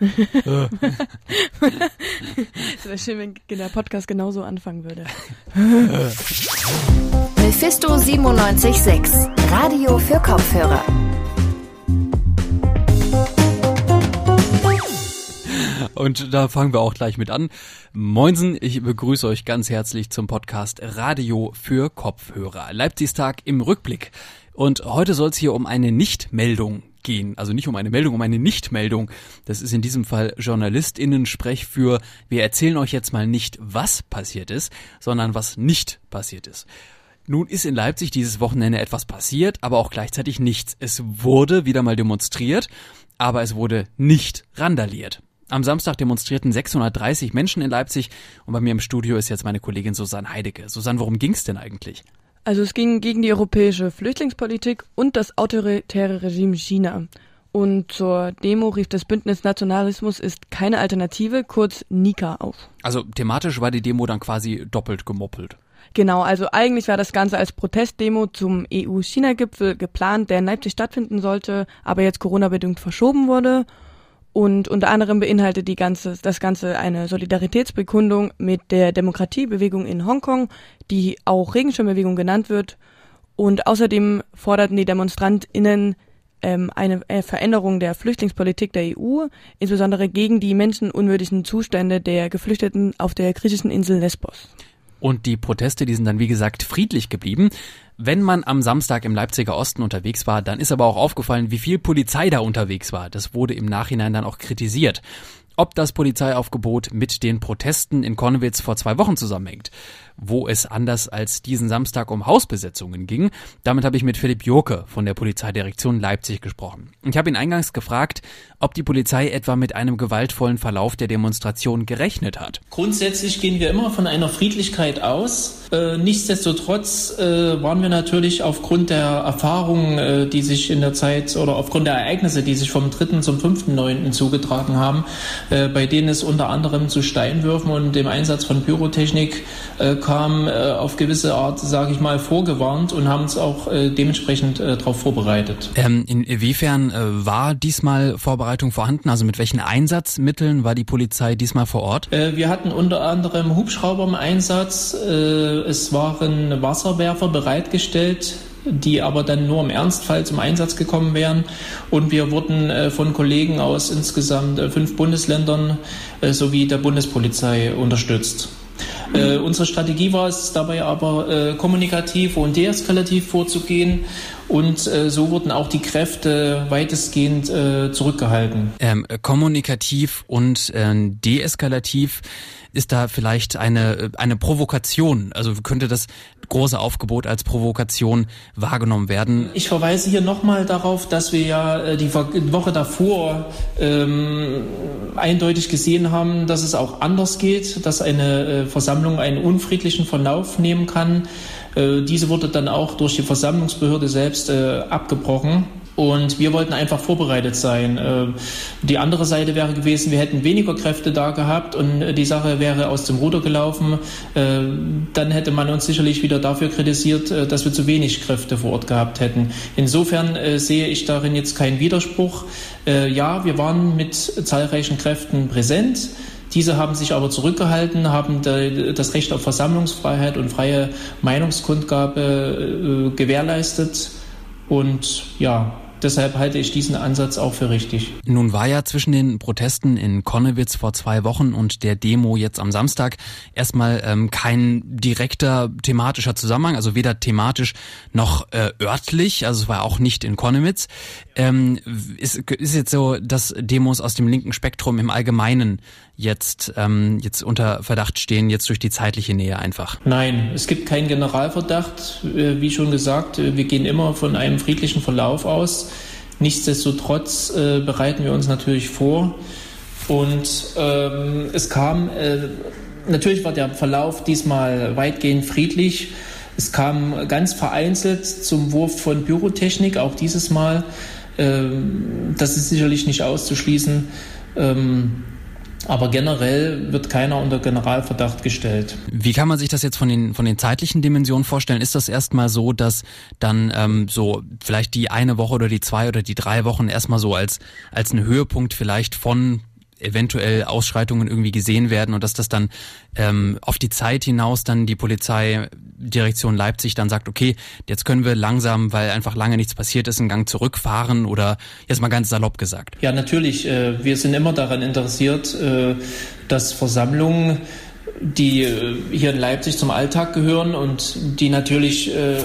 Es wäre schön, wenn der Podcast genauso anfangen würde. Mephisto 976, Radio für Kopfhörer. Und da fangen wir auch gleich mit an. Moinsen, ich begrüße euch ganz herzlich zum Podcast Radio für Kopfhörer. Leipzigstag im Rückblick. Und heute soll es hier um eine Nichtmeldung gehen. Also nicht um eine Meldung, um eine Nichtmeldung. Das ist in diesem Fall JournalistInnen-Sprech für wir erzählen euch jetzt mal nicht, was passiert ist, sondern was nicht passiert ist. Nun ist in Leipzig dieses Wochenende etwas passiert, aber auch gleichzeitig nichts. Es wurde wieder mal demonstriert, aber es wurde nicht randaliert. Am Samstag demonstrierten 630 Menschen in Leipzig und bei mir im Studio ist jetzt meine Kollegin Susanne Heidecke. Susanne, worum ging's denn eigentlich? Also es ging gegen die europäische Flüchtlingspolitik und das autoritäre Regime China. Und zur Demo rief das Bündnis Nationalismus ist keine Alternative, kurz NIKA, auf. Also thematisch war die Demo dann quasi doppelt gemoppelt. Genau, also eigentlich war das Ganze als Protestdemo zum EU-China-Gipfel geplant, der in Leipzig stattfinden sollte, aber jetzt Corona-bedingt verschoben wurde. Und unter anderem beinhaltet die ganze, das Ganze eine Solidaritätsbekundung mit der Demokratiebewegung in Hongkong, die auch Regenschirmbewegung genannt wird. Und außerdem forderten die DemonstrantInnen ähm, eine äh, Veränderung der Flüchtlingspolitik der EU, insbesondere gegen die menschenunwürdigen Zustände der Geflüchteten auf der griechischen Insel Lesbos. Und die Proteste, die sind dann wie gesagt friedlich geblieben. Wenn man am Samstag im Leipziger Osten unterwegs war, dann ist aber auch aufgefallen, wie viel Polizei da unterwegs war. Das wurde im Nachhinein dann auch kritisiert ob das Polizeiaufgebot mit den Protesten in Konnewitz vor zwei Wochen zusammenhängt, wo es anders als diesen Samstag um Hausbesetzungen ging. Damit habe ich mit Philipp Joke von der Polizeidirektion Leipzig gesprochen. Ich habe ihn eingangs gefragt, ob die Polizei etwa mit einem gewaltvollen Verlauf der Demonstration gerechnet hat. Grundsätzlich gehen wir immer von einer Friedlichkeit aus. Äh, nichtsdestotrotz äh, waren wir natürlich aufgrund der Erfahrungen, äh, die sich in der Zeit oder aufgrund der Ereignisse, die sich vom 3. zum 5.9. zugetragen haben, äh, bei denen es unter anderem zu Steinwürfen und dem Einsatz von Pyrotechnik äh, kam, auf gewisse Art, sage ich mal, vorgewarnt und haben uns auch dementsprechend darauf vorbereitet. Ähm, inwiefern war diesmal Vorbereitung vorhanden? Also mit welchen Einsatzmitteln war die Polizei diesmal vor Ort? wir hatten unter anderem Hubschrauber im Einsatz. Es waren Wasserwerfer bereitgestellt die aber dann nur im Ernstfall zum Einsatz gekommen wären. Und wir wurden äh, von Kollegen aus insgesamt äh, fünf Bundesländern äh, sowie der Bundespolizei unterstützt. Unsere Strategie war es dabei aber kommunikativ und deeskalativ vorzugehen und äh, so wurden auch die Kräfte weitestgehend äh, zurückgehalten. Ähm, kommunikativ und äh, deeskalativ ist da vielleicht eine, eine Provokation? Also könnte das große Aufgebot als Provokation wahrgenommen werden? Ich verweise hier nochmal darauf, dass wir ja äh, die Woche davor ähm, eindeutig gesehen haben, dass es auch anders geht, dass eine äh, Versammlung einen unfriedlichen Verlauf nehmen kann. Äh, diese wurde dann auch durch die Versammlungsbehörde selbst äh, abgebrochen. Und wir wollten einfach vorbereitet sein. Äh, die andere Seite wäre gewesen, wir hätten weniger Kräfte da gehabt und die Sache wäre aus dem Ruder gelaufen. Dann hätte man uns sicherlich wieder dafür kritisiert, dass wir zu wenig Kräfte vor Ort gehabt hätten. Insofern sehe ich darin jetzt keinen Widerspruch. Ja, wir waren mit zahlreichen Kräften präsent. Diese haben sich aber zurückgehalten, haben das Recht auf Versammlungsfreiheit und freie Meinungskundgabe gewährleistet. Und ja, Deshalb halte ich diesen Ansatz auch für richtig. Nun war ja zwischen den Protesten in Konnewitz vor zwei Wochen und der Demo jetzt am Samstag erstmal ähm, kein direkter thematischer Zusammenhang, also weder thematisch noch äh, örtlich, also es war auch nicht in Konnewitz. Ähm, ist, ist jetzt so, dass Demos aus dem linken Spektrum im Allgemeinen jetzt, ähm, jetzt unter Verdacht stehen, jetzt durch die zeitliche Nähe einfach? Nein, es gibt keinen Generalverdacht. Äh, wie schon gesagt, äh, wir gehen immer von einem friedlichen Verlauf aus. Nichtsdestotrotz äh, bereiten wir uns natürlich vor. Und ähm, es kam, äh, natürlich war der Verlauf diesmal weitgehend friedlich. Es kam ganz vereinzelt zum Wurf von Pyrotechnik, auch dieses Mal. Ähm, das ist sicherlich nicht auszuschließen. Ähm, aber generell wird keiner unter Generalverdacht gestellt. Wie kann man sich das jetzt von den, von den zeitlichen Dimensionen vorstellen? Ist das erstmal so, dass dann ähm, so vielleicht die eine Woche oder die zwei oder die drei Wochen erstmal so als, als ein Höhepunkt vielleicht von eventuell Ausschreitungen irgendwie gesehen werden und dass das dann ähm, auf die Zeit hinaus dann die Polizeidirektion Leipzig dann sagt, okay, jetzt können wir langsam, weil einfach lange nichts passiert ist, einen Gang zurückfahren oder jetzt mal ganz salopp gesagt. Ja, natürlich. Äh, wir sind immer daran interessiert, äh, dass Versammlungen die äh, hier in Leipzig zum Alltag gehören und die natürlich äh,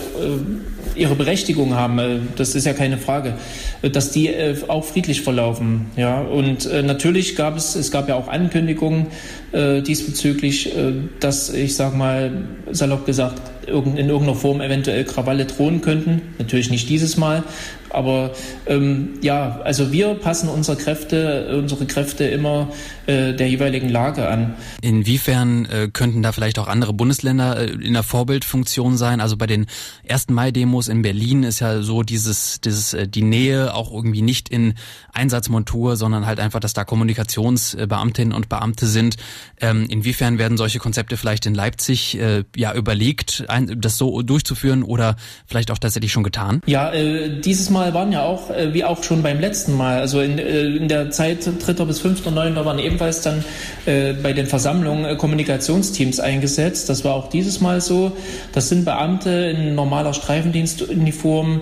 ihre Berechtigung haben. Das ist ja keine Frage, dass die auch friedlich verlaufen. Ja, und natürlich gab es, es gab ja auch Ankündigungen diesbezüglich, dass ich sag mal salopp gesagt in irgendeiner Form eventuell Krawalle drohen könnten. Natürlich nicht dieses Mal, aber ähm, ja, also wir passen unsere Kräfte, unsere Kräfte immer äh, der jeweiligen Lage an. Inwiefern äh, könnten da vielleicht auch andere Bundesländer äh, in der Vorbildfunktion sein? Also bei den ersten Mai-Demos in Berlin ist ja so dieses, dieses äh, die Nähe auch irgendwie nicht in Einsatzmontur, sondern halt einfach, dass da Kommunikationsbeamtinnen und Beamte sind. Ähm, inwiefern werden solche Konzepte vielleicht in Leipzig äh, ja überlegt, ein, das so durchzuführen oder vielleicht auch tatsächlich schon getan? Ja, äh, dieses Mal waren ja auch, äh, wie auch schon beim letzten Mal, also in, äh, in der Zeit 3. bis 5.9. waren ebenfalls dann äh, bei den Versammlungen äh, Kommunikationsteams eingesetzt. Das war auch dieses Mal so. Das sind Beamte in normaler Streifendienstuniform,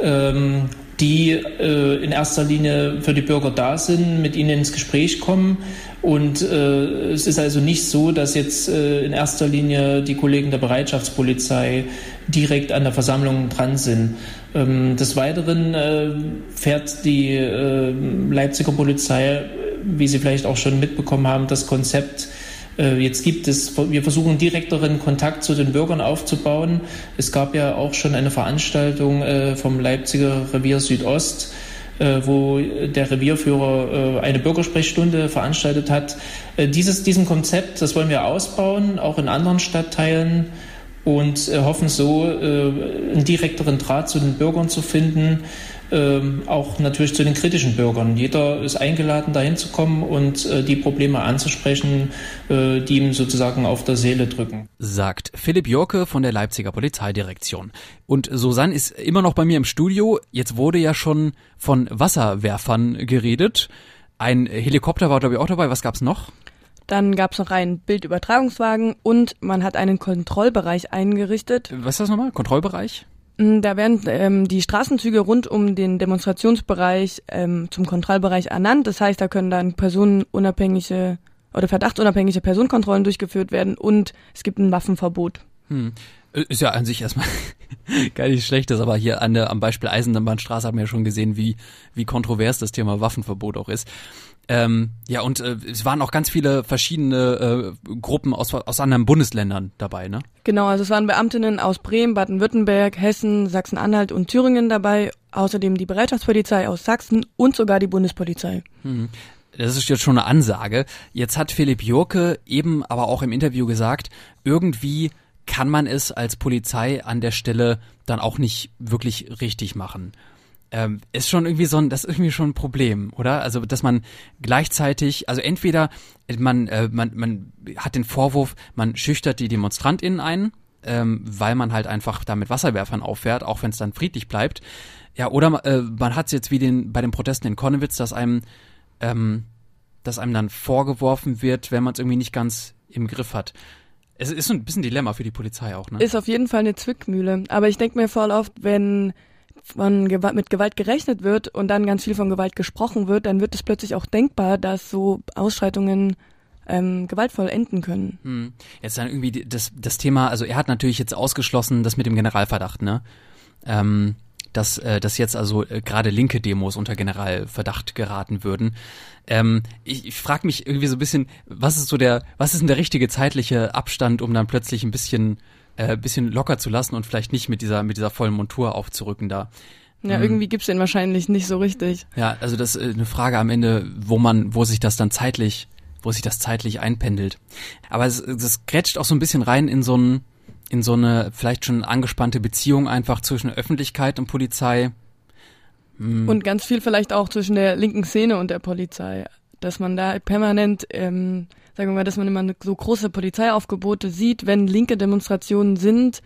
ähm, die äh, in erster Linie für die Bürger da sind, mit ihnen ins Gespräch kommen. Und äh, es ist also nicht so, dass jetzt äh, in erster Linie die Kollegen der Bereitschaftspolizei direkt an der Versammlung dran sind. Ähm, des Weiteren äh, fährt die äh, Leipziger Polizei, wie Sie vielleicht auch schon mitbekommen haben, das Konzept Jetzt gibt es, wir versuchen direkteren Kontakt zu den Bürgern aufzubauen. Es gab ja auch schon eine Veranstaltung äh, vom Leipziger Revier Südost, äh, wo der Revierführer eine Bürgersprechstunde veranstaltet hat. Dieses, diesen Konzept, das wollen wir ausbauen, auch in anderen Stadtteilen und hoffen so, einen direkteren Draht zu den Bürgern zu finden ähm, auch natürlich zu den kritischen Bürgern. Jeder ist eingeladen, dahin zu kommen und äh, die Probleme anzusprechen, äh, die ihm sozusagen auf der Seele drücken. Sagt Philipp Jorke von der Leipziger Polizeidirektion. Und Susanne ist immer noch bei mir im Studio. Jetzt wurde ja schon von Wasserwerfern geredet. Ein Helikopter war, glaube ich, auch dabei. Was gab's noch? Dann gab es noch einen Bildübertragungswagen und man hat einen Kontrollbereich eingerichtet. Was ist das nochmal? Kontrollbereich? Mm, da werden ähm, die Straßenzüge rund um den Demonstrationsbereich ähm, zum Kontrollbereich ernannt. Das heißt, da können dann personenunabhängige oder verdachtunabhängige Personenkontrollen durchgeführt werden und es gibt ein Waffenverbot. Hm. Ist ja an sich erstmal gar nicht schlechtes, aber hier an der, am Beispiel Eisenbahnstraße haben wir ja schon gesehen, wie, wie kontrovers das Thema Waffenverbot auch ist. Ähm, ja, und äh, es waren auch ganz viele verschiedene äh, Gruppen aus, aus anderen Bundesländern dabei, ne? Genau, also es waren Beamtinnen aus Bremen, Baden-Württemberg, Hessen, Sachsen-Anhalt und Thüringen dabei, außerdem die Bereitschaftspolizei aus Sachsen und sogar die Bundespolizei. Mhm. Das ist jetzt schon eine Ansage. Jetzt hat Philipp Jurke eben aber auch im Interview gesagt, irgendwie kann man es als Polizei an der Stelle dann auch nicht wirklich richtig machen ähm, ist schon irgendwie so ein, das ist irgendwie schon ein Problem, oder? Also, dass man gleichzeitig, also entweder man, äh, man, man hat den Vorwurf, man schüchtert die DemonstrantInnen ein, ähm, weil man halt einfach da mit Wasserwerfern auffährt, auch wenn es dann friedlich bleibt. Ja, oder äh, man hat es jetzt wie den, bei den Protesten in Konnewitz, dass einem, ähm, dass einem dann vorgeworfen wird, wenn man es irgendwie nicht ganz im Griff hat. Es ist so ein bisschen Dilemma für die Polizei auch, ne? Ist auf jeden Fall eine Zwickmühle. Aber ich denke mir voll oft, wenn von Gewalt, mit Gewalt gerechnet wird und dann ganz viel von Gewalt gesprochen wird, dann wird es plötzlich auch denkbar, dass so Ausschreitungen ähm, gewaltvoll enden können. Hm. Jetzt dann irgendwie das, das Thema, also er hat natürlich jetzt ausgeschlossen, das mit dem Generalverdacht, ne? Ähm, dass, äh, dass jetzt also äh, gerade linke Demos unter Generalverdacht geraten würden. Ähm, ich ich frage mich irgendwie so ein bisschen, was ist so der, was ist denn der richtige zeitliche Abstand, um dann plötzlich ein bisschen äh, bisschen locker zu lassen und vielleicht nicht mit dieser, mit dieser vollen Montur aufzurücken da. Ja, mhm. irgendwie gibt's den wahrscheinlich nicht so richtig. Ja, also das ist eine Frage am Ende, wo man, wo sich das dann zeitlich, wo sich das zeitlich einpendelt. Aber es, das grätscht auch so ein bisschen rein in so ein, in so eine vielleicht schon angespannte Beziehung einfach zwischen Öffentlichkeit und Polizei. Mhm. Und ganz viel vielleicht auch zwischen der linken Szene und der Polizei, dass man da permanent ähm, sagen wir mal, dass man immer so große Polizeiaufgebote sieht, wenn linke Demonstrationen sind.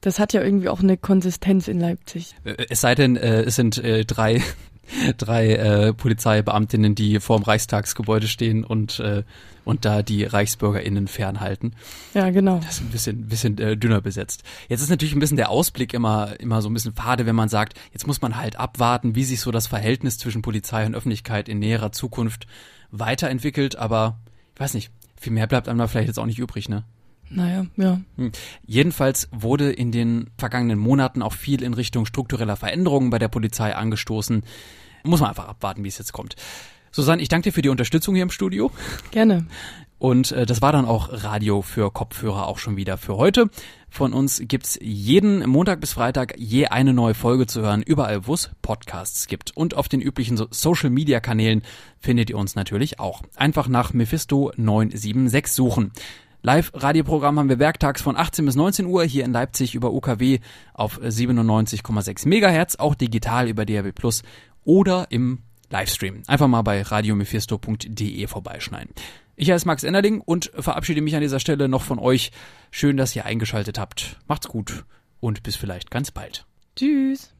Das hat ja irgendwie auch eine Konsistenz in Leipzig. Äh, es sei denn, äh, es sind äh, drei drei äh, Polizeibeamtinnen, die vorm Reichstagsgebäude stehen und äh, und da die ReichsbürgerInnen fernhalten. Ja, genau. Das ist ein bisschen, bisschen äh, dünner besetzt. Jetzt ist natürlich ein bisschen der Ausblick immer, immer so ein bisschen fade, wenn man sagt, jetzt muss man halt abwarten, wie sich so das Verhältnis zwischen Polizei und Öffentlichkeit in näherer Zukunft weiterentwickelt, aber weiß nicht, viel mehr bleibt einem da vielleicht jetzt auch nicht übrig, ne? Naja, ja. Hm. Jedenfalls wurde in den vergangenen Monaten auch viel in Richtung struktureller Veränderungen bei der Polizei angestoßen. Muss man einfach abwarten, wie es jetzt kommt. Susanne, ich danke dir für die Unterstützung hier im Studio. Gerne. Und äh, das war dann auch Radio für Kopfhörer auch schon wieder für heute. Von uns gibt's jeden Montag bis Freitag je eine neue Folge zu hören, überall wo es Podcasts gibt. Und auf den üblichen so Social-Media-Kanälen findet ihr uns natürlich auch. Einfach nach Mephisto 976 suchen. Live-Radioprogramm haben wir werktags von 18 bis 19 Uhr hier in Leipzig über UKW auf 97,6 Megahertz, auch digital über DAB Plus oder im Livestream. Einfach mal bei radiomephisto.de vorbeischneiden. Ich heiße Max Ennerling und verabschiede mich an dieser Stelle noch von euch. Schön, dass ihr eingeschaltet habt. Macht's gut und bis vielleicht ganz bald. Tschüss.